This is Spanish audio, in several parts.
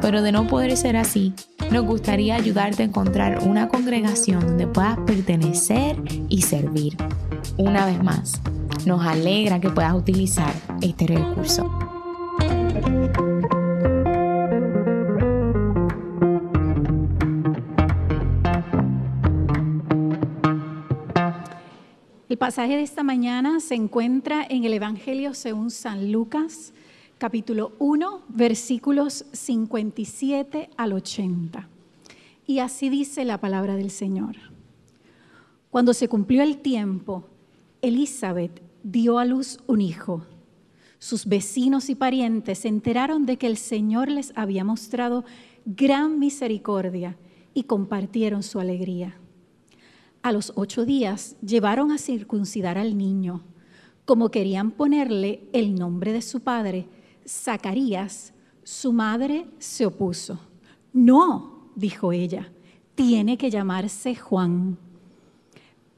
pero de no poder ser así, nos gustaría ayudarte a encontrar una congregación donde puedas pertenecer y servir. Una vez más, nos alegra que puedas utilizar este recurso. El pasaje de esta mañana se encuentra en el Evangelio según San Lucas, capítulo 1, versículos 57 al 80. Y así dice la palabra del Señor. Cuando se cumplió el tiempo, Elizabeth dio a luz un hijo. Sus vecinos y parientes se enteraron de que el Señor les había mostrado gran misericordia y compartieron su alegría. A los ocho días llevaron a circuncidar al niño. Como querían ponerle el nombre de su padre, Zacarías, su madre se opuso. No, dijo ella, tiene que llamarse Juan.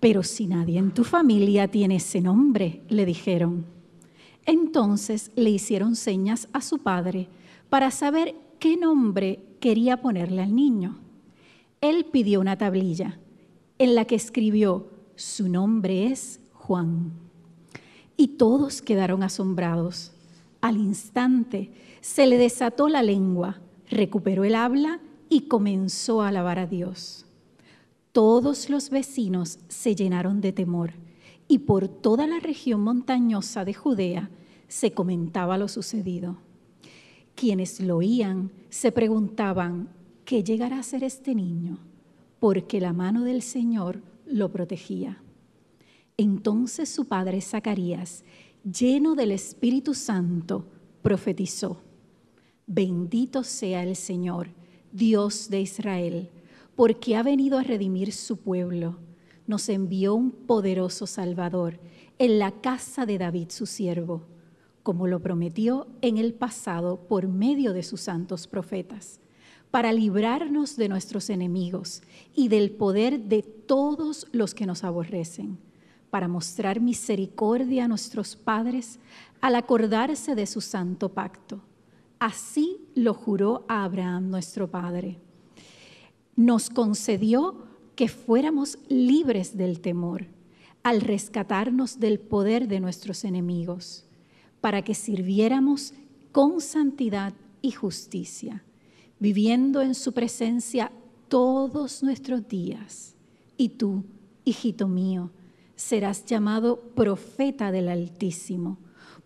Pero si nadie en tu familia tiene ese nombre, le dijeron. Entonces le hicieron señas a su padre para saber qué nombre quería ponerle al niño. Él pidió una tablilla en la que escribió, su nombre es Juan. Y todos quedaron asombrados. Al instante se le desató la lengua, recuperó el habla y comenzó a alabar a Dios. Todos los vecinos se llenaron de temor y por toda la región montañosa de Judea se comentaba lo sucedido. Quienes lo oían se preguntaban, ¿qué llegará a ser este niño? porque la mano del Señor lo protegía. Entonces su padre Zacarías, lleno del Espíritu Santo, profetizó, bendito sea el Señor, Dios de Israel, porque ha venido a redimir su pueblo. Nos envió un poderoso Salvador en la casa de David su siervo, como lo prometió en el pasado por medio de sus santos profetas para librarnos de nuestros enemigos y del poder de todos los que nos aborrecen, para mostrar misericordia a nuestros padres al acordarse de su santo pacto. Así lo juró a Abraham nuestro Padre. Nos concedió que fuéramos libres del temor al rescatarnos del poder de nuestros enemigos, para que sirviéramos con santidad y justicia viviendo en su presencia todos nuestros días. Y tú, hijito mío, serás llamado profeta del Altísimo,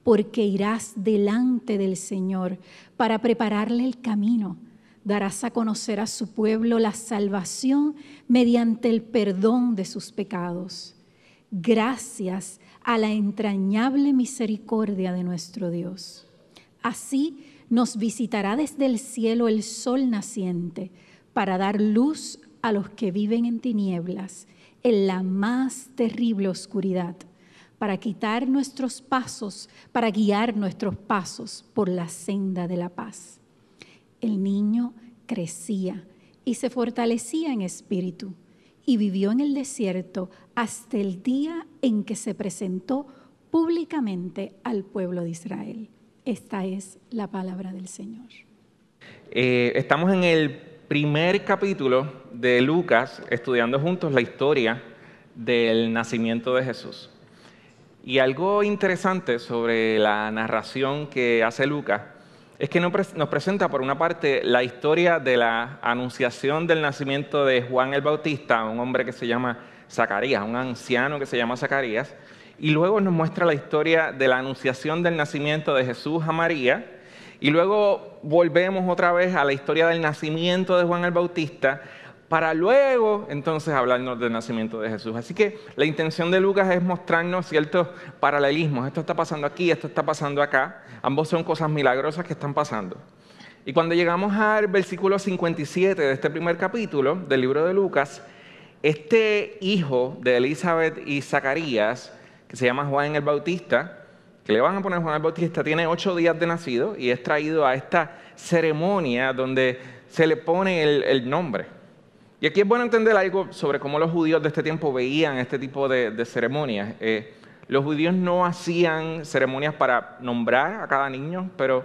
porque irás delante del Señor para prepararle el camino. Darás a conocer a su pueblo la salvación mediante el perdón de sus pecados. Gracias a la entrañable misericordia de nuestro Dios. Así nos visitará desde el cielo el sol naciente para dar luz a los que viven en tinieblas, en la más terrible oscuridad, para quitar nuestros pasos, para guiar nuestros pasos por la senda de la paz. El niño crecía y se fortalecía en espíritu y vivió en el desierto hasta el día en que se presentó públicamente al pueblo de Israel. Esta es la palabra del Señor. Eh, estamos en el primer capítulo de Lucas estudiando juntos la historia del nacimiento de Jesús. Y algo interesante sobre la narración que hace Lucas es que nos presenta por una parte la historia de la anunciación del nacimiento de Juan el Bautista, un hombre que se llama Zacarías, un anciano que se llama Zacarías, y luego nos muestra la historia de la anunciación del nacimiento de Jesús a María, y luego volvemos otra vez a la historia del nacimiento de Juan el Bautista, para luego entonces hablarnos del nacimiento de Jesús. Así que la intención de Lucas es mostrarnos ciertos paralelismos. Esto está pasando aquí, esto está pasando acá. Ambos son cosas milagrosas que están pasando. Y cuando llegamos al versículo 57 de este primer capítulo del libro de Lucas, este hijo de Elizabeth y Zacarías, que se llama Juan el Bautista, que le van a poner Juan el Bautista, tiene ocho días de nacido y es traído a esta ceremonia donde se le pone el, nombre. Y aquí es bueno entender algo sobre cómo los judíos de este tiempo veían este tipo de, ceremonias. Eh, los judíos no hacían ceremonias para nombrar a cada niño, pero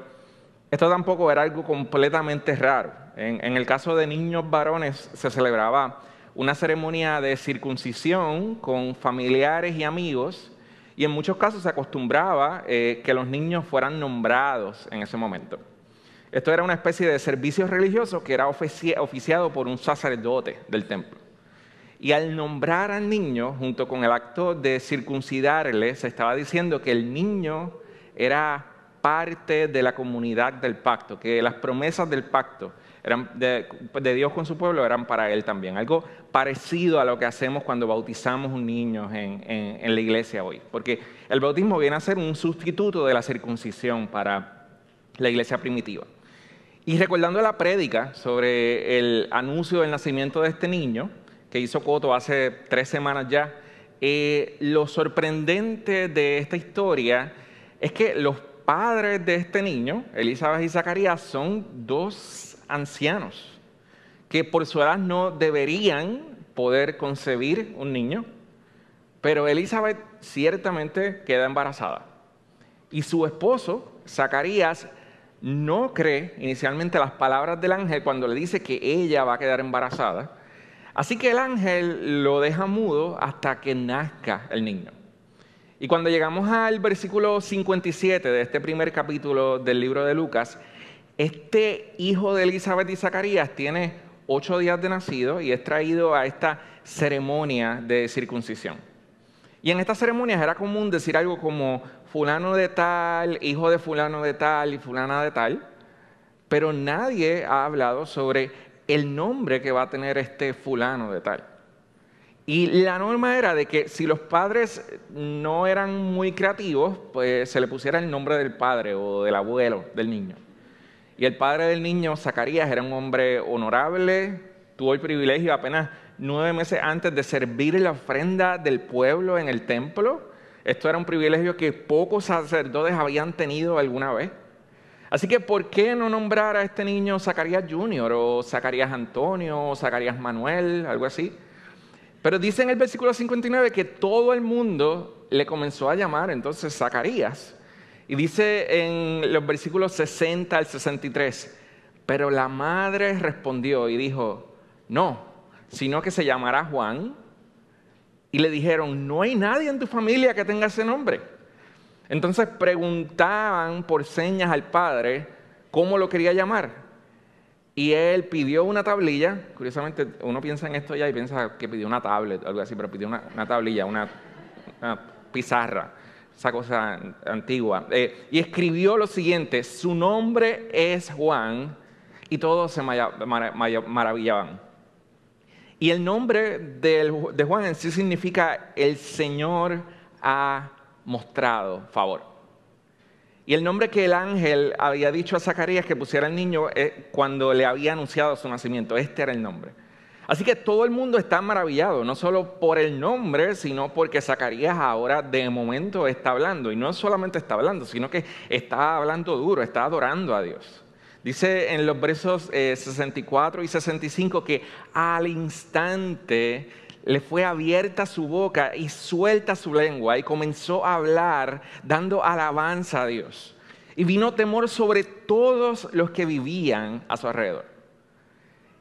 esto tampoco era algo completamente raro. En, el caso de niños varones se celebraba una ceremonia de circuncisión con familiares y amigos y en muchos casos se acostumbraba eh, que los niños fueran nombrados en ese momento. Esto era una especie de servicio religioso que era oficiado por un sacerdote del templo. Y al nombrar al niño, junto con el acto de circuncidarle, se estaba diciendo que el niño era parte de la comunidad del pacto, que las promesas del pacto eran de, Dios con su pueblo eran para él también. Algo parecido a lo que hacemos cuando bautizamos un niño en, en la iglesia hoy. Porque el bautismo viene a ser un sustituto de la circuncisión para la iglesia primitiva. Y recordando la prédica sobre el anuncio del nacimiento de este niño, que hizo Coto hace tres semanas ya, eh, lo sorprendente de esta historia es que los padres de este niño, Elizabeth y Zacarías, son dos ancianos que por su edad no deberían poder concebir un niño, pero Elizabeth ciertamente queda embarazada. Y su esposo, Zacarías, no cree inicialmente las palabras del ángel cuando le dice que ella va a quedar embarazada. Así que el ángel lo deja mudo hasta que nazca el niño. Y cuando llegamos al versículo 57 de este primer capítulo del libro de Lucas, este hijo de Elizabeth y Zacarías tiene ocho días de nacido y es traído a esta ceremonia de circuncisión. Y en estas ceremonias era común decir algo como fulano de tal, hijo de fulano de tal y fulana de tal, pero nadie ha hablado sobre el nombre que va a tener este fulano de tal. Y la norma era de que si los padres no eran muy creativos, pues se le pusiera el nombre del padre o del abuelo del niño. Y el padre del niño, Zacarías, era un hombre honorable, tuvo el privilegio apenas nueve meses antes de servir la ofrenda del pueblo en el templo esto era un privilegio que pocos sacerdotes habían tenido alguna vez. Así que, ¿por qué no nombrar a este niño Zacarías Junior o Zacarías Antonio o Zacarías Manuel, algo así? Pero dice en el versículo 59 que todo el mundo le comenzó a llamar entonces Zacarías. Y dice en los versículos 60 al 63, pero la madre respondió y dijo, no, sino que se llamará Juan y le dijeron, no hay nadie en tu familia que tenga ese nombre. Entonces preguntaban por señas al padre cómo lo quería llamar. Y él pidió una tablilla, curiosamente uno piensa en esto ya y piensa que pidió una tablet, algo así, pero pidió una, tablilla, una, pizarra, esa cosa antigua. Eh, y escribió lo siguiente, su nombre es Juan, y todos se maravillaban. Y el nombre de Juan en sí significa el Señor ha mostrado favor. Y el nombre que el ángel había dicho a Zacarías que pusiera el niño eh, cuando le había anunciado su nacimiento, este era el nombre. Así que todo el mundo está maravillado, no solo por el nombre, sino porque Zacarías ahora de momento está hablando. Y no solamente está hablando, sino que está hablando duro, está adorando a Dios. Dice en los versos 64 eh, y 65 que al instante le fue abierta su boca y suelta su lengua y comenzó a hablar dando alabanza a Dios. Y vino temor sobre todos los que vivían a su alrededor.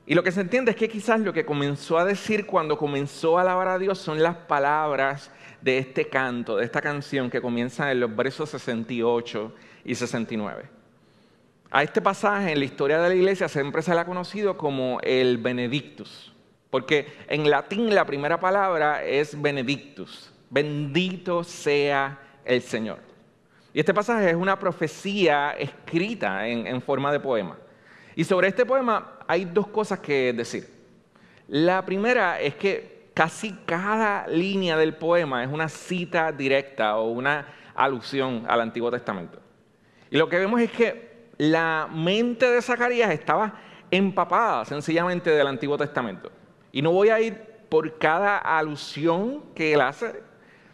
Y lo que se entiende es que quizás lo que comenzó a decir cuando comenzó a alabar a Dios son las palabras de este canto, de esta canción que comienza en los versos 68 y 69. A este pasaje en la historia de la iglesia siempre se le ha conocido como el Benedictus, porque en latín la primera palabra es Benedictus, bendito sea el Señor. Y este pasaje es una profecía escrita en, en forma de poema. Y sobre este poema hay dos cosas que decir. La primera es que casi cada línea del poema es una cita directa o una alusión al Antiguo Testamento. Y lo que vemos es que la mente de Zacarías estaba empapada sencillamente del Antiguo Testamento. Y no voy a ir por cada alusión que él hace,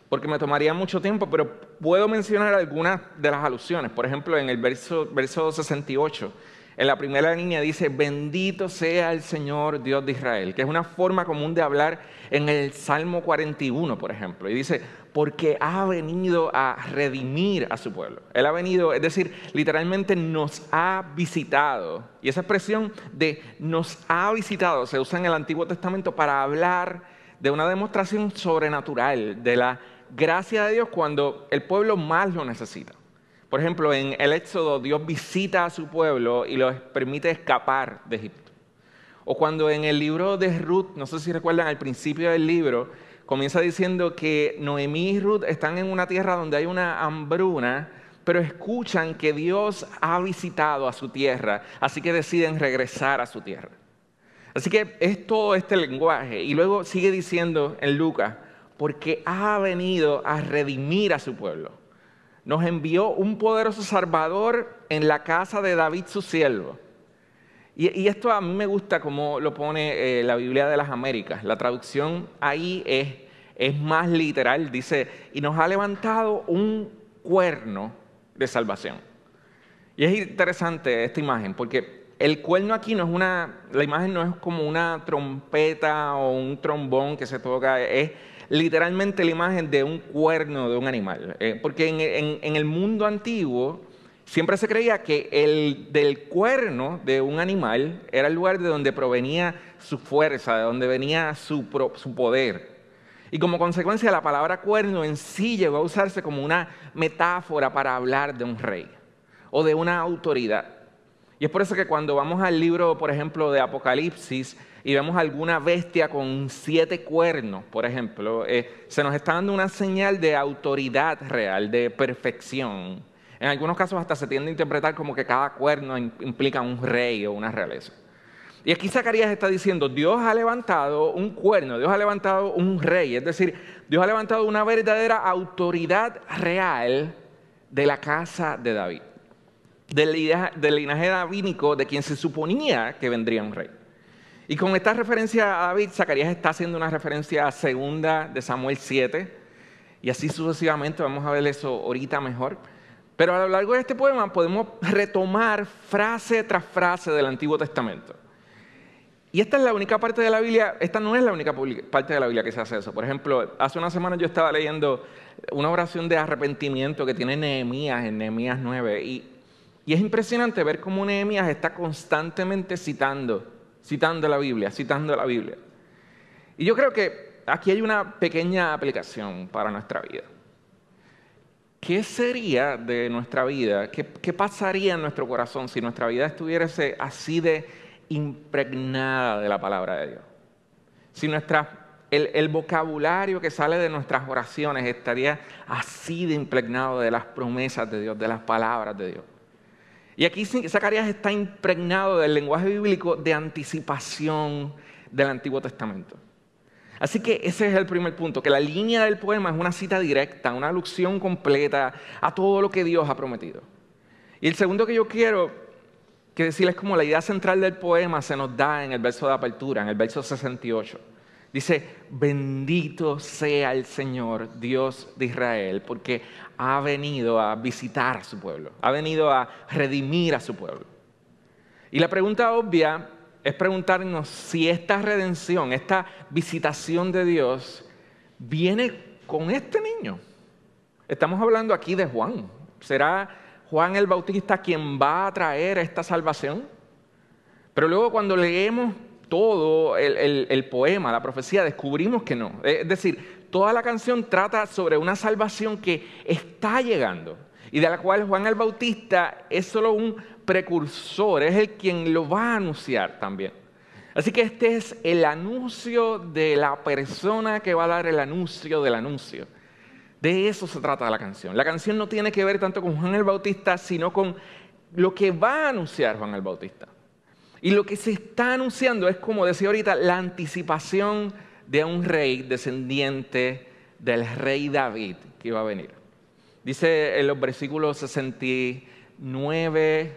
porque me tomaría mucho tiempo, pero puedo mencionar algunas de las alusiones. Por ejemplo, en el verso, verso 68, en la primera línea dice, bendito sea el Señor Dios de Israel, que es una forma común de hablar en el Salmo 41, por ejemplo. Y dice, porque ha venido a redimir a su pueblo. Él ha venido, es decir, literalmente nos ha visitado. Y esa expresión de nos ha visitado se usa en el Antiguo Testamento para hablar de una demostración sobrenatural de la gracia de Dios cuando el pueblo más lo necesita. Por ejemplo, en el Éxodo Dios visita a su pueblo y los permite escapar de Egipto. O cuando en el libro de Ruth, no sé si recuerdan al principio del libro, comienza diciendo que Noemí y Ruth están en una tierra donde hay una hambruna, pero escuchan que Dios ha visitado a su tierra, así que deciden regresar a su tierra. Así que es todo este lenguaje. Y luego sigue diciendo en Lucas, porque ha venido a redimir a su pueblo nos envió un poderoso Salvador en la casa de David su siervo. Y, esto a mí me gusta como lo pone eh, la Biblia de las Américas. La traducción ahí es, es más literal. Dice, y nos ha levantado un cuerno de salvación. Y es interesante esta imagen, porque el cuerno aquí no es una, la imagen no es como una trompeta o un trombón que se toca, es literalmente la imagen de un cuerno de un animal. Eh, porque en, el mundo antiguo siempre se creía que el del cuerno de un animal era el lugar de donde provenía su fuerza, de donde venía su, su poder. Y como consecuencia la palabra cuerno en sí llegó a usarse como una metáfora para hablar de un rey o de una autoridad. Y es por eso que cuando vamos al libro, por ejemplo, de Apocalipsis, y vemos alguna bestia con siete cuernos, por ejemplo, eh, se nos está dando una señal de autoridad real, de perfección. En algunos casos hasta se tiende a interpretar como que cada cuerno implica un rey o una realeza. Y aquí Zacarías está diciendo, Dios ha levantado un cuerno, Dios ha levantado un rey, es decir, Dios ha levantado una verdadera autoridad real de la casa de David, del linaje davínico de quien se suponía que vendría un rey. Y con esta referencia a David, Zacarías está haciendo una referencia a segunda de Samuel 7, y así sucesivamente, vamos a ver eso ahorita mejor. Pero a lo largo de este poema podemos retomar frase tras frase del Antiguo Testamento. Y esta es la única parte de la Biblia, esta no es la única parte de la Biblia que se hace eso. Por ejemplo, hace una semana yo estaba leyendo una oración de arrepentimiento que tiene Nehemías en Nehemías 9. Y, y es impresionante ver cómo Nehemías está constantemente citando citando la Biblia, citando la Biblia. Y yo creo que aquí hay una pequeña aplicación para nuestra vida. ¿Qué sería de nuestra vida? ¿Qué, pasaría en nuestro corazón si nuestra vida estuviese así de impregnada de la palabra de Dios? Si nuestra, el, el vocabulario que sale de nuestras oraciones estaría así de impregnado de las promesas de Dios, de las palabras de Dios. Y aquí Zacarías está impregnado del lenguaje bíblico de anticipación del Antiguo Testamento. Así que ese es el primer punto, que la línea del poema es una cita directa, una alusión completa a todo lo que Dios ha prometido. Y el segundo que yo quiero que decirles como la idea central del poema se nos da en el verso de apertura, en el verso 68. Dice, bendito sea el Señor, Dios de Israel, porque ha venido a visitar a su pueblo, ha venido a redimir a su pueblo. Y la pregunta obvia es preguntarnos si esta redención, esta visitación de Dios, viene con este niño. Estamos hablando aquí de Juan. ¿Será Juan el Bautista quien va a traer esta salvación? Pero luego cuando leemos todo el, poema, la profecía, descubrimos que no. Es decir, toda la canción trata sobre una salvación que está llegando y de la cual Juan el Bautista es solo un precursor, es el quien lo va a anunciar también. Así que este es el anuncio de la persona que va a dar el anuncio del anuncio. De eso se trata la canción. La canción no tiene que ver tanto con Juan el Bautista, sino con lo que va a anunciar Juan el Bautista. Y lo que se está anunciando es, como decía ahorita, la anticipación de un rey descendiente del rey David que iba a venir. Dice en los versículos 69,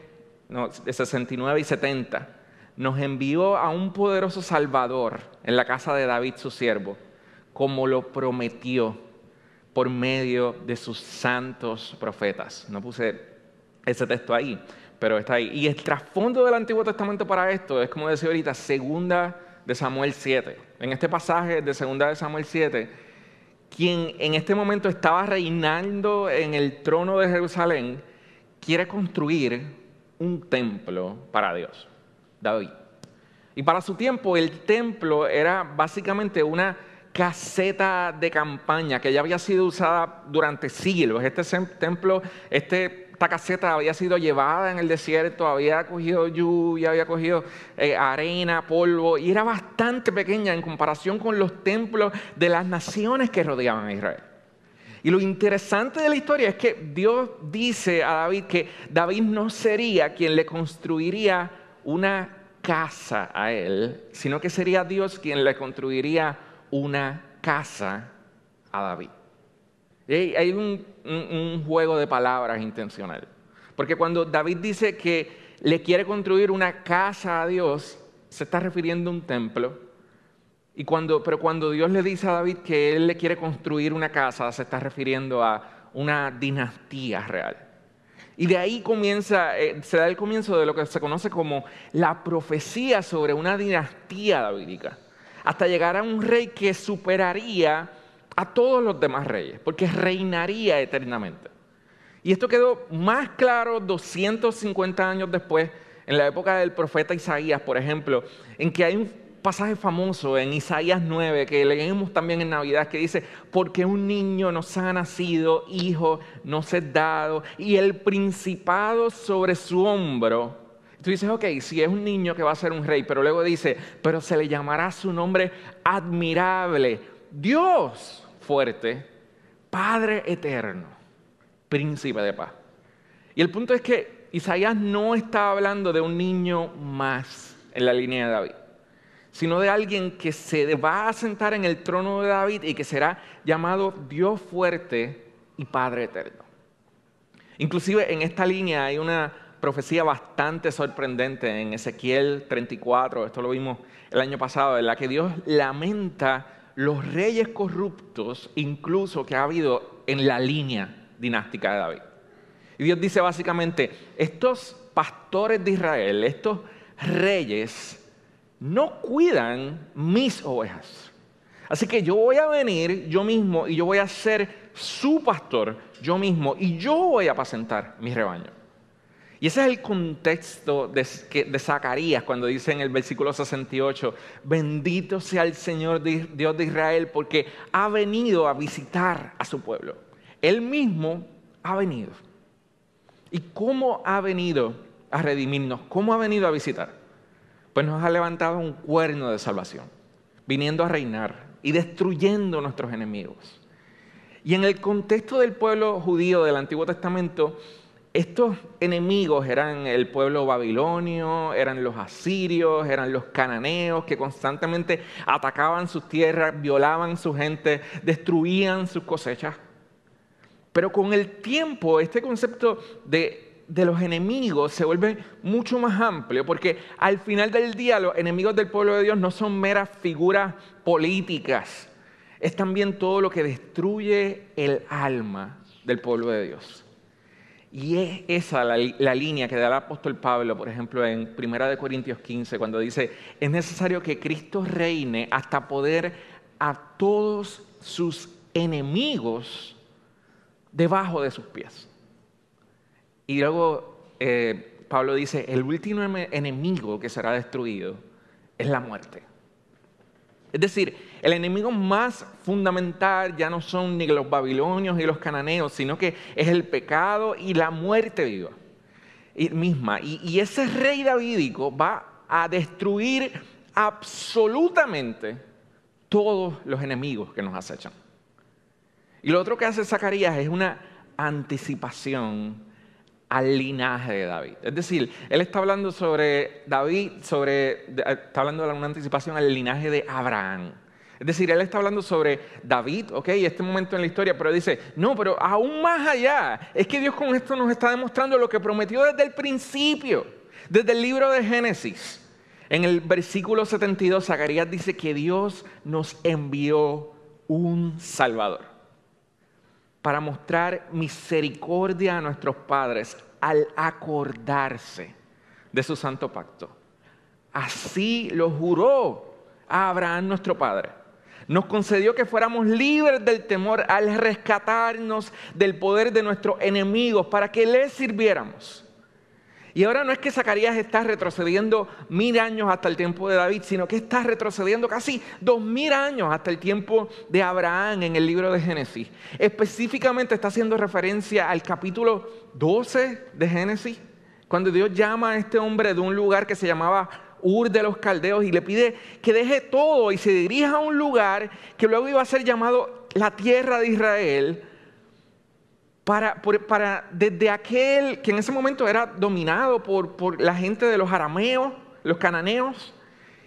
no, 69 y 70 nos envió a un poderoso Salvador en la casa de David, su siervo, como lo prometió por medio de sus santos profetas. No puse ese texto ahí, pero está ahí. Y el trasfondo del Antiguo Testamento para esto es, como decía ahorita, segunda de Samuel 7. En este pasaje de segunda de Samuel 7, quien en este momento estaba reinando en el trono de Jerusalén, quiere construir un templo para Dios, David. Y para su tiempo el templo era básicamente una caseta de campaña que ya había sido usada durante siglos. Este templo, este, esta caseta había sido llevada en el desierto, había cogido lluvia, había cogido eh, arena, polvo, y era bastante pequeña en comparación con los templos de las naciones que rodeaban a Israel. Y lo interesante de la historia es que Dios dice a David que David no sería quien le construiría una casa a él, sino que sería Dios quien le construiría una casa a David. Hay un, un juego de palabras intencional. Porque cuando David dice que le quiere construir una casa a Dios, se está refiriendo a un templo y cuando, pero cuando Dios le dice a David que él le quiere construir una casa, se está refiriendo a una dinastía real. Y de ahí comienza, eh, se da el comienzo de lo que se conoce como la profecía sobre una dinastía davídica, hasta llegar a un rey que superaría a todos los demás reyes, porque reinaría eternamente. Y esto quedó más claro 250 años después, en la época del profeta Isaías, por ejemplo, en que hay un pasaje famoso en Isaías 9 que leemos también en Navidad que dice, porque un niño nos ha nacido, hijo nos es dado, y el principado sobre su hombro. Tú dices, ok, si es un niño que va a ser un rey, pero luego dice, pero se le llamará su nombre admirable, Dios fuerte, Padre eterno, príncipe de paz. Y el punto es que Isaías no está hablando de un niño más en la línea de David sino de alguien que se va a sentar en el trono de David y que será llamado Dios fuerte y Padre eterno. Inclusive en esta línea hay una profecía bastante sorprendente en Ezequiel 34, esto lo vimos el año pasado, en la que Dios lamenta los reyes corruptos incluso que ha habido en la línea dinástica de David. Y Dios dice básicamente, estos pastores de Israel, estos reyes, no cuidan mis ovejas. Así que yo voy a venir yo mismo y yo voy a ser su pastor yo mismo y yo voy a apacentar mi rebaño. Y ese es el contexto de, Zacarías cuando dice en el versículo 68, bendito sea el Señor Dios de Israel porque ha venido a visitar a su pueblo. Él mismo ha venido. ¿Y cómo ha venido a redimirnos? ¿Cómo ha venido a visitar? pues nos ha levantado un cuerno de salvación, viniendo a reinar y destruyendo nuestros enemigos. Y en el contexto del pueblo judío del Antiguo Testamento, estos enemigos eran el pueblo babilonio, eran los asirios, eran los cananeos que constantemente atacaban sus tierras, violaban su gente, destruían sus cosechas. Pero con el tiempo, este concepto de de los enemigos se vuelve mucho más amplio, porque al final del día los enemigos del pueblo de Dios no son meras figuras políticas, es también todo lo que destruye el alma del pueblo de Dios. Y es esa la, línea que da el apóstol Pablo, por ejemplo, en 1 Corintios 15, cuando dice, es necesario que Cristo reine hasta poder a todos sus enemigos debajo de sus pies. Y luego eh, Pablo dice, el último enemigo que será destruido es la muerte. Es decir, el enemigo más fundamental ya no son ni los babilonios ni los cananeos, sino que es el pecado y la muerte viva misma. Y, y ese rey davídico va a destruir absolutamente todos los enemigos que nos acechan. Y lo otro que hace Zacarías es una anticipación al linaje de David. Es decir, él está hablando sobre David, sobre, está hablando de una anticipación al linaje de Abraham. Es decir, él está hablando sobre David, ok, este momento en la historia, pero dice, no, pero aún más allá, es que Dios con esto nos está demostrando lo que prometió desde el principio, desde el libro de Génesis. En el versículo 72, Zacarías dice que Dios nos envió un Salvador para mostrar misericordia a nuestros padres al acordarse de su santo pacto. Así lo juró a Abraham nuestro padre. Nos concedió que fuéramos libres del temor al rescatarnos del poder de nuestros enemigos para que les sirviéramos y ahora no es que Zacarías está retrocediendo mil años hasta el tiempo de David, sino que está retrocediendo casi dos mil años hasta el tiempo de Abraham en el libro de Génesis. Específicamente está haciendo referencia al capítulo 12 de Génesis, cuando Dios llama a este hombre de un lugar que se llamaba Ur de los Caldeos y le pide que deje todo y se dirija a un lugar que luego iba a ser llamado la tierra de Israel para, desde aquel que en ese momento era dominado por, por la gente de los arameos, los cananeos,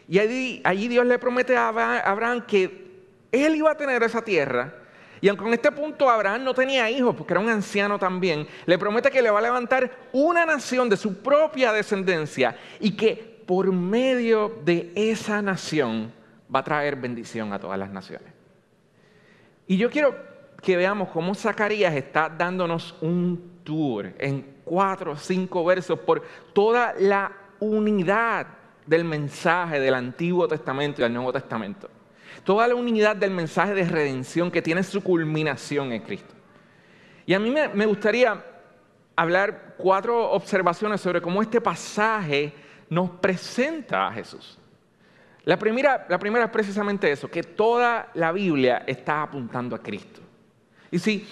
y allí, allí Dios le promete a Abraham que él iba a tener esa tierra. Y aunque en este punto Abraham no tenía hijos, porque era un anciano también, le promete que le va a levantar una nación de su propia descendencia y que por medio de esa nación va a traer bendición a todas las naciones. Y yo quiero que veamos cómo Zacarías está dándonos un tour en cuatro o cinco versos por toda la unidad del mensaje del Antiguo Testamento y del Nuevo Testamento. Toda la unidad del mensaje de redención que tiene su culminación en Cristo. Y a mí me, gustaría hablar cuatro observaciones sobre cómo este pasaje nos presenta a Jesús. La primera, la primera es precisamente eso, que toda la Biblia está apuntando a Cristo. Y si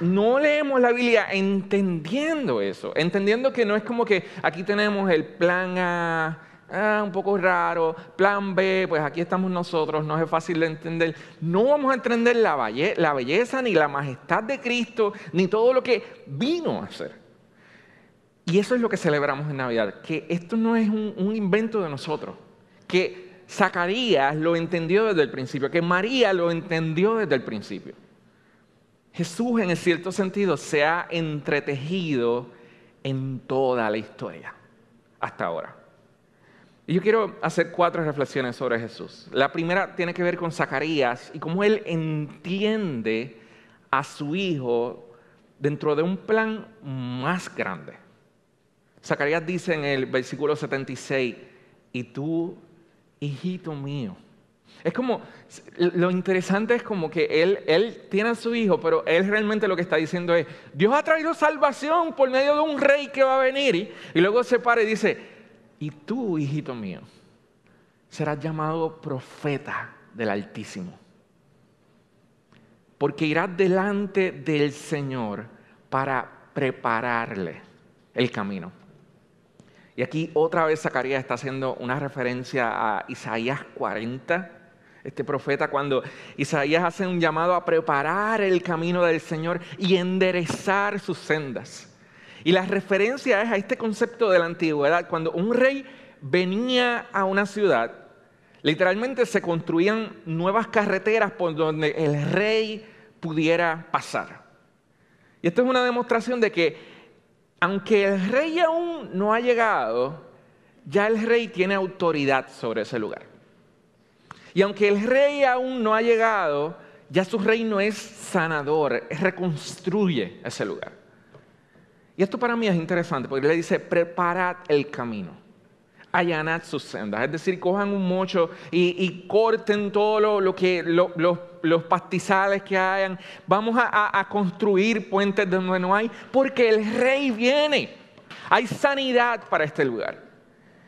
no leemos la Biblia entendiendo eso, entendiendo que no es como que aquí tenemos el plan A, ah, un poco raro, plan B, pues aquí estamos nosotros, no es fácil de entender. No vamos a entender la, belleza ni la majestad de Cristo, ni todo lo que vino a hacer. Y eso es lo que celebramos en Navidad, que esto no es un invento de nosotros, que Zacarías lo entendió desde el principio, que María lo entendió desde el principio. Jesús en cierto sentido se ha entretejido en toda la historia hasta ahora. Y yo quiero hacer cuatro reflexiones sobre Jesús. La primera tiene que ver con Zacarías y cómo él entiende a su hijo dentro de un plan más grande. Zacarías dice en el versículo 76, y tú, hijito mío, es como, lo interesante es como que él, él tiene a su hijo, pero él realmente lo que está diciendo es, Dios ha traído salvación por medio de un rey que va a venir. Y, y luego se para y dice, y tú, hijito mío, serás llamado profeta del Altísimo. Porque irás delante del Señor para prepararle el camino. Y aquí otra vez Zacarías está haciendo una referencia a Isaías 40, este profeta, cuando Isaías hace un llamado a preparar el camino del Señor y enderezar sus sendas. Y la referencia es a este concepto de la antigüedad, cuando un rey venía a una ciudad, literalmente se construían nuevas carreteras por donde el rey pudiera pasar. Y esto es una demostración de que aunque el rey aún no ha llegado, ya el rey tiene autoridad sobre ese lugar. Y aunque el rey aún no ha llegado, ya su reino es sanador, reconstruye ese lugar. Y esto para mí es interesante porque le dice, preparad el camino, allanad sus sendas. Es decir, cojan un mocho y, corten todo lo, que, los pastizales que hayan. Vamos a, a construir puentes donde no hay, porque el rey viene. Hay sanidad para este lugar.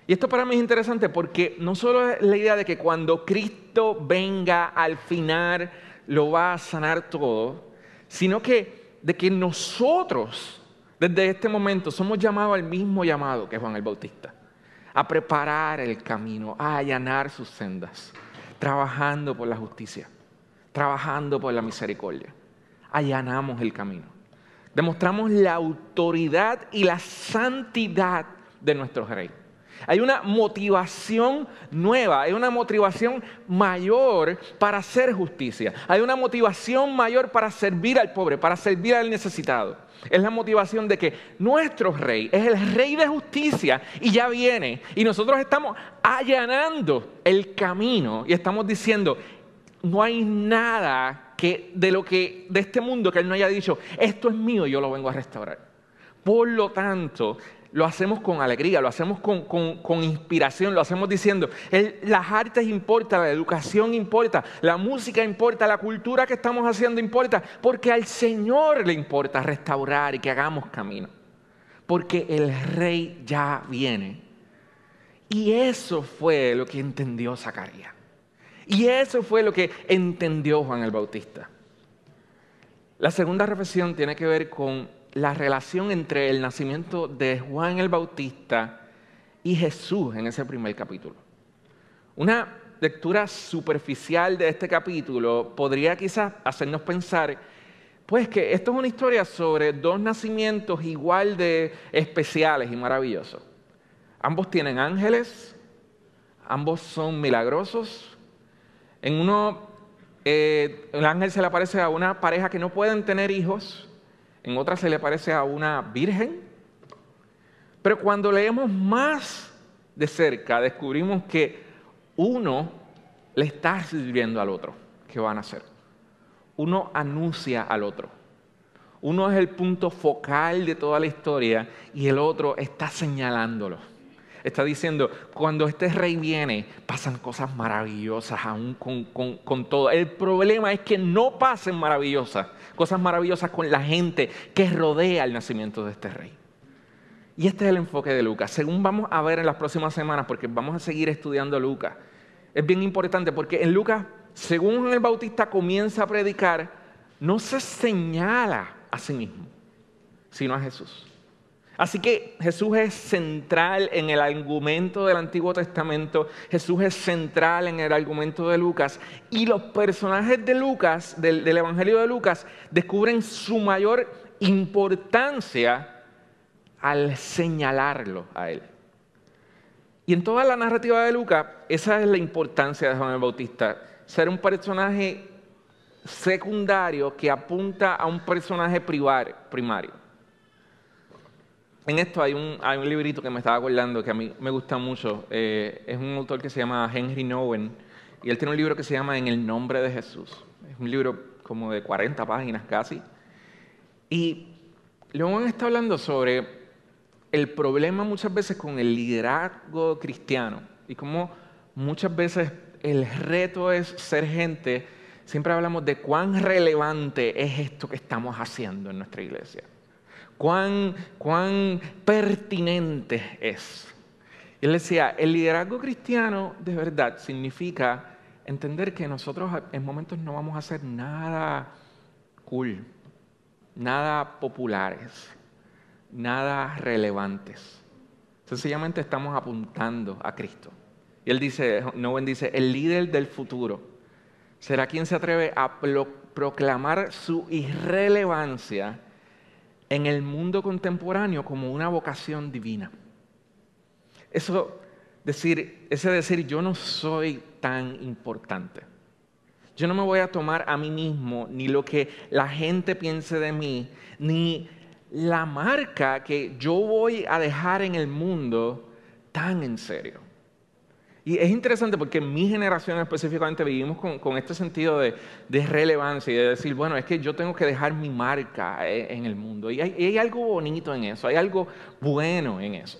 Y esto para mí es interesante porque no solo es la idea de que cuando Cristo venga al final lo va a sanar todo, sino que de que nosotros desde este momento somos llamados al mismo llamado que Juan el Bautista, a preparar el camino, a allanar sus sendas, trabajando por la justicia, trabajando por la misericordia. Allanamos el camino. Demostramos la autoridad y la santidad de nuestro rey. Hay una motivación nueva, hay una motivación mayor para hacer justicia. Hay una motivación mayor para servir al pobre, para servir al necesitado. Es la motivación de que nuestro rey es el rey de justicia y ya viene. Y nosotros estamos allanando el camino y estamos diciendo, no hay nada que de lo que de este mundo que él no haya dicho, esto es mío y yo lo vengo a restaurar. Por lo tanto, lo hacemos con alegría, lo hacemos con, inspiración, lo hacemos diciendo, las artes importan, la educación importa, la música importa, la cultura que estamos haciendo importa, porque al Señor le importa restaurar y que hagamos camino, porque el rey ya viene. Y eso fue lo que entendió Zacarías. Y eso fue lo que entendió Juan el Bautista. La segunda reflexión tiene que ver con la relación entre el nacimiento de Juan el Bautista y Jesús en ese primer capítulo. Una lectura superficial de este capítulo podría quizás hacernos pensar, pues que esto es una historia sobre dos nacimientos igual de especiales y maravillosos. Ambos tienen ángeles, ambos son milagrosos. En uno, eh, el ángel se le aparece a una pareja que no pueden tener hijos en otra se le parece a una virgen. Pero cuando leemos más de cerca, descubrimos que uno le está sirviendo al otro que van a hacer. Uno anuncia al otro. Uno es el punto focal de toda la historia y el otro está señalándolo. Está diciendo, cuando este rey viene, pasan cosas maravillosas aún con, con todo. El problema es que no pasen maravillosas, cosas maravillosas con la gente que rodea el nacimiento de este rey. Y este es el enfoque de Lucas. Según vamos a ver en las próximas semanas, porque vamos a seguir estudiando Lucas, es bien importante porque en Lucas, según el Bautista comienza a predicar, no se señala a sí mismo, sino a Jesús. Así que Jesús es central en el argumento del Antiguo Testamento, Jesús es central en el argumento de Lucas y los personajes de Lucas, del, Evangelio de Lucas, descubren su mayor importancia al señalarlo a él. Y en toda la narrativa de Lucas, esa es la importancia de Juan el Bautista, ser un personaje secundario que apunta a un personaje primario. En esto hay un, hay un librito que me estaba acordando que a mí me gusta mucho. Eh, es un autor que se llama Henry Nowen y él tiene un libro que se llama En el nombre de Jesús. Es un libro como de 40 páginas casi. Y luego está hablando sobre el problema muchas veces con el liderazgo cristiano y cómo muchas veces el reto es ser gente, siempre hablamos de cuán relevante es esto que estamos haciendo en nuestra iglesia cuán, cuán pertinente es. Y él decía, el liderazgo cristiano de verdad significa entender que nosotros en momentos no vamos a hacer nada cool, nada populares, nada relevantes. Sencillamente estamos apuntando a Cristo. Y él dice, Noven dice, el líder del futuro será quien se atreve a proclamar su irrelevancia en el mundo contemporáneo como una vocación divina. Eso decir, ese decir yo no soy tan importante. Yo no me voy a tomar a mí mismo ni lo que la gente piense de mí, ni la marca que yo voy a dejar en el mundo tan en serio. Y es interesante porque en mi generación específicamente vivimos con, este sentido de, relevancia y de decir, bueno, es que yo tengo que dejar mi marca eh, en el mundo. Y y hay algo bonito en eso, hay algo bueno en eso.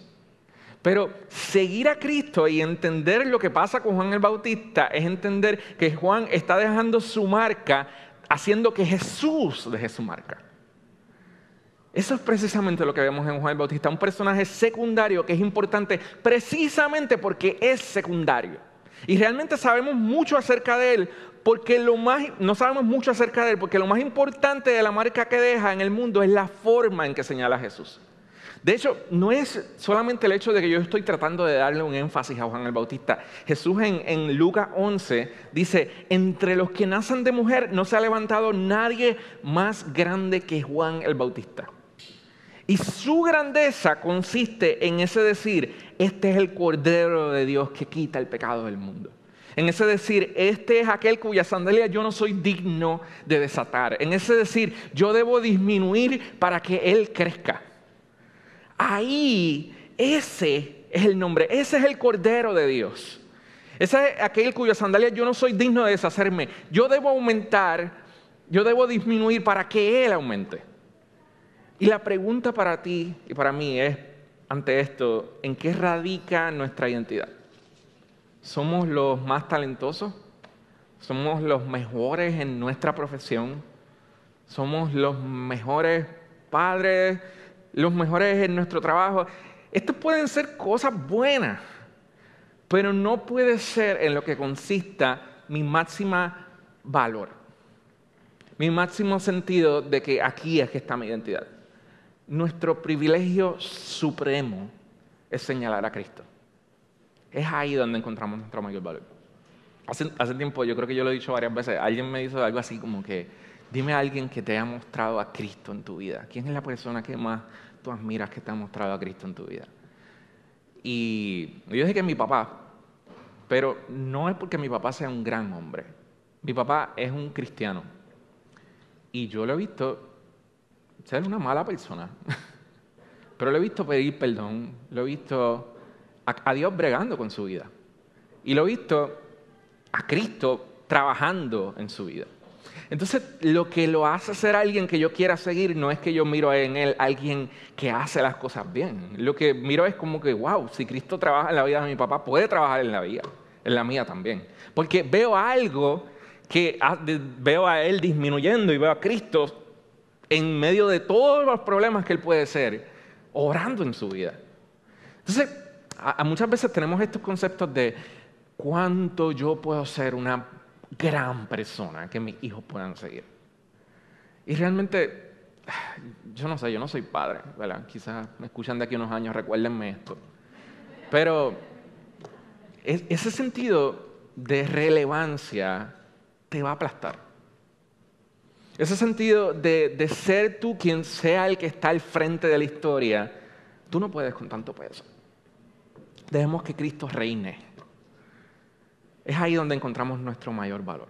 Pero seguir a Cristo y entender lo que pasa con Juan el Bautista es entender que Juan está dejando su marca haciendo que Jesús deje su marca. Eso es precisamente lo que vemos en Juan el Bautista, un personaje secundario que es importante precisamente porque es secundario. Y realmente sabemos mucho acerca de él, porque lo más, no sabemos mucho acerca de él, porque lo más importante de la marca que deja en el mundo es la forma en que señala a Jesús. De hecho, no es solamente el hecho de que yo estoy tratando de darle un énfasis a Juan el Bautista. Jesús en, en, Lucas 11 dice, entre los que nacen de mujer no se ha levantado nadie más grande que Juan el Bautista. Y su grandeza consiste en ese decir, este es el Cordero de Dios que quita el pecado del mundo. En ese decir, este es aquel cuya sandalia yo no soy digno de desatar. En ese decir, yo debo disminuir para que Él crezca. Ahí, ese es el nombre, ese es el Cordero de Dios. Ese es aquel cuya sandalia yo no soy digno de deshacerme. Yo debo aumentar, yo debo disminuir para que Él aumente. Y la pregunta para ti y para mí es, ante esto, ¿en qué radica nuestra identidad? ¿Somos los más talentosos? ¿Somos los mejores en nuestra profesión? ¿Somos los mejores padres? ¿Los mejores en nuestro trabajo? Estas pueden ser cosas buenas, pero no puede ser en lo que consista mi máxima valor, mi máximo sentido de que aquí es que está mi identidad nuestro privilegio supremo es señalar a Cristo. Es ahí donde encontramos nuestro mayor valor. Hace, tiempo, yo creo que yo lo he dicho varias veces, alguien me dijo algo así como que, dime a alguien que te haya mostrado a Cristo en tu vida. ¿Quién es la persona que más tú admiras que te ha mostrado a Cristo en tu vida? Y yo dije que es mi papá, pero no es porque mi papá sea un gran hombre. Mi papá es un cristiano. Y yo lo he visto ser una mala persona. Pero lo he visto pedir perdón, lo he visto a, Dios bregando con su vida. Y lo he visto a Cristo trabajando en su vida. Entonces, lo que lo hace ser alguien que yo quiera seguir no es que yo miro en él alguien que hace las cosas bien. Lo que miro es como que, wow, si Cristo trabaja en la vida de mi papá, puede trabajar en la vida, en la mía también. Porque veo algo que veo a él disminuyendo y veo a Cristo en medio de todos los problemas que él puede ser, orando en su vida. Entonces, muchas veces tenemos estos conceptos de cuánto yo puedo ser una gran persona que mis hijos puedan seguir. Y realmente, yo no sé, yo no soy padre, ¿verdad? Quizás me escuchan de aquí unos años, recuérdenme esto. Pero ese sentido de relevancia te va a aplastar. Ese sentido de, ser tú quien sea el que está al frente de la historia, tú no puedes con tanto peso. Dejemos que Cristo reine. Es ahí donde encontramos nuestro mayor valor.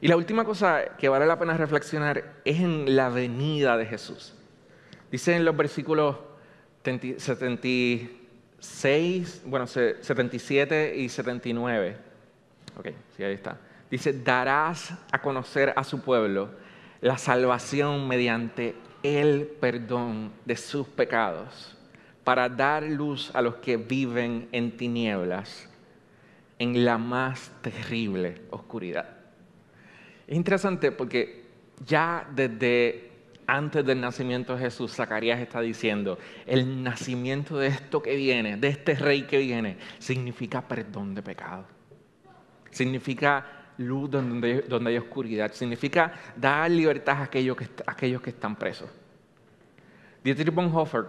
Y la última cosa que vale la pena reflexionar es en la venida de Jesús. Dice en los versículos 76, bueno, 77 y 79. Ok, sí, ahí está. Dice, darás a conocer a su pueblo la salvación mediante el perdón de sus pecados, para dar luz a los que viven en tinieblas, en la más terrible oscuridad. Es interesante porque ya desde antes del nacimiento de Jesús, Zacarías está diciendo, el nacimiento de esto que viene, de este rey que viene, significa perdón de pecado. Significa luz donde, donde hay oscuridad. Significa dar libertad a aquellos que, aquellos que están presos. Dietrich Bonhoeffer,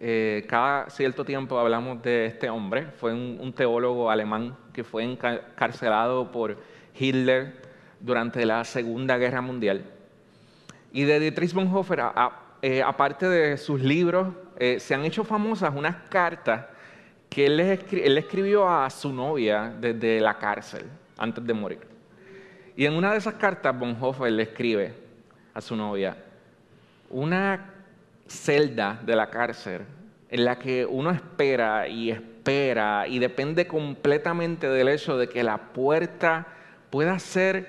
eh, cada cierto tiempo hablamos de este hombre, fue un, teólogo alemán que fue encarcelado por Hitler durante la Segunda Guerra Mundial. Y de Dietrich Bonhoeffer, eh, aparte de sus libros, eh, se han hecho famosas unas cartas que él, él escribió a su novia desde la cárcel, antes de morir. Y en una de esas cartas, Bonhoeffer le escribe a su novia, una celda de la cárcel en la que uno espera y espera y depende completamente del hecho de que la puerta pueda ser,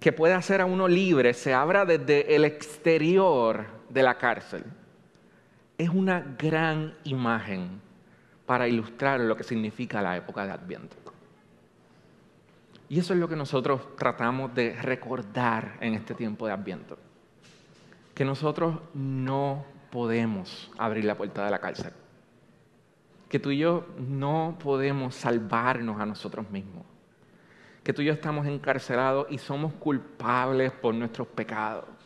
que pueda hacer a uno libre, se abra desde el exterior de la cárcel. Es una gran imagen para ilustrar lo que significa la época de Adviento. Y eso es lo que nosotros tratamos de recordar en este tiempo de Adviento. Que nosotros no podemos abrir la puerta de la cárcel. Que tú y yo no podemos salvarnos a nosotros mismos. Que tú y yo estamos encarcelados y somos culpables por nuestros pecados.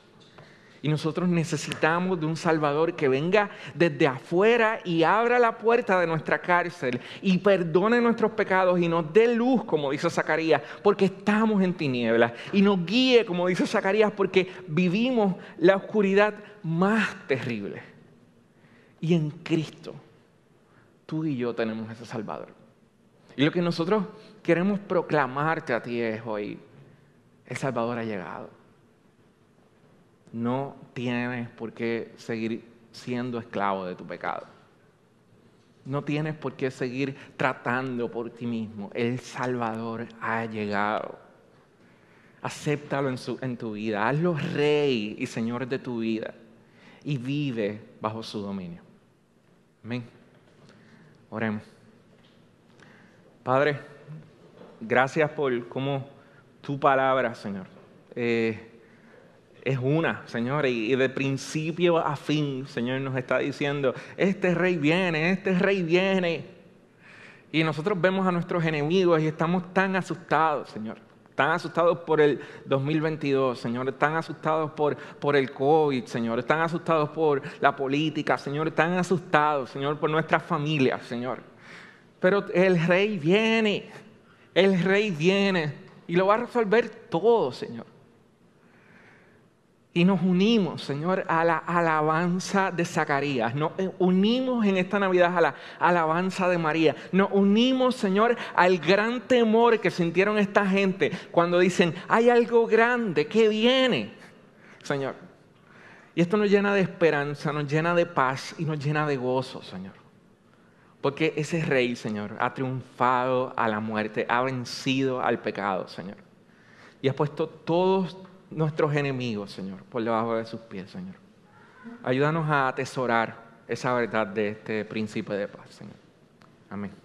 Y nosotros necesitamos de un Salvador que venga desde afuera y abra la puerta de nuestra cárcel y perdone nuestros pecados y nos dé luz, como dice Zacarías, porque estamos en tinieblas. Y nos guíe, como dice Zacarías, porque vivimos la oscuridad más terrible. Y en Cristo tú y yo tenemos ese Salvador. Y lo que nosotros queremos proclamarte a ti es hoy, el Salvador ha llegado. No tienes por qué seguir siendo esclavo de tu pecado. No tienes por qué seguir tratando por ti mismo. El Salvador ha llegado. Acéptalo en, en tu vida. Hazlo rey y señor de tu vida. Y vive bajo su dominio. Amén. Oremos. Padre, gracias por cómo tu palabra, Señor, eh, es una, Señor, y, de principio a fin, Señor, nos está diciendo, este rey viene, este rey viene. Y nosotros vemos a nuestros enemigos y estamos tan asustados, Señor. Tan asustados por el 2022, Señor. Están asustados por, por el COVID, Señor. Están asustados por la política, Señor. Están asustados, Señor, por nuestras familias, Señor. Pero el rey viene. El rey viene y lo va a resolver todo, Señor. Y nos unimos, Señor, a la alabanza de Zacarías. Nos unimos en esta Navidad a la alabanza de María. Nos unimos, Señor, al gran temor que sintieron esta gente cuando dicen, hay algo grande que viene, Señor. Y esto nos llena de esperanza, nos llena de paz y nos llena de gozo, Señor. Porque ese rey, Señor, ha triunfado a la muerte, ha vencido al pecado, Señor. Y ha puesto todos nuestros enemigos, Señor, por debajo de sus pies, Señor. Ayúdanos a atesorar esa verdad de este príncipe de paz, Señor. Amén.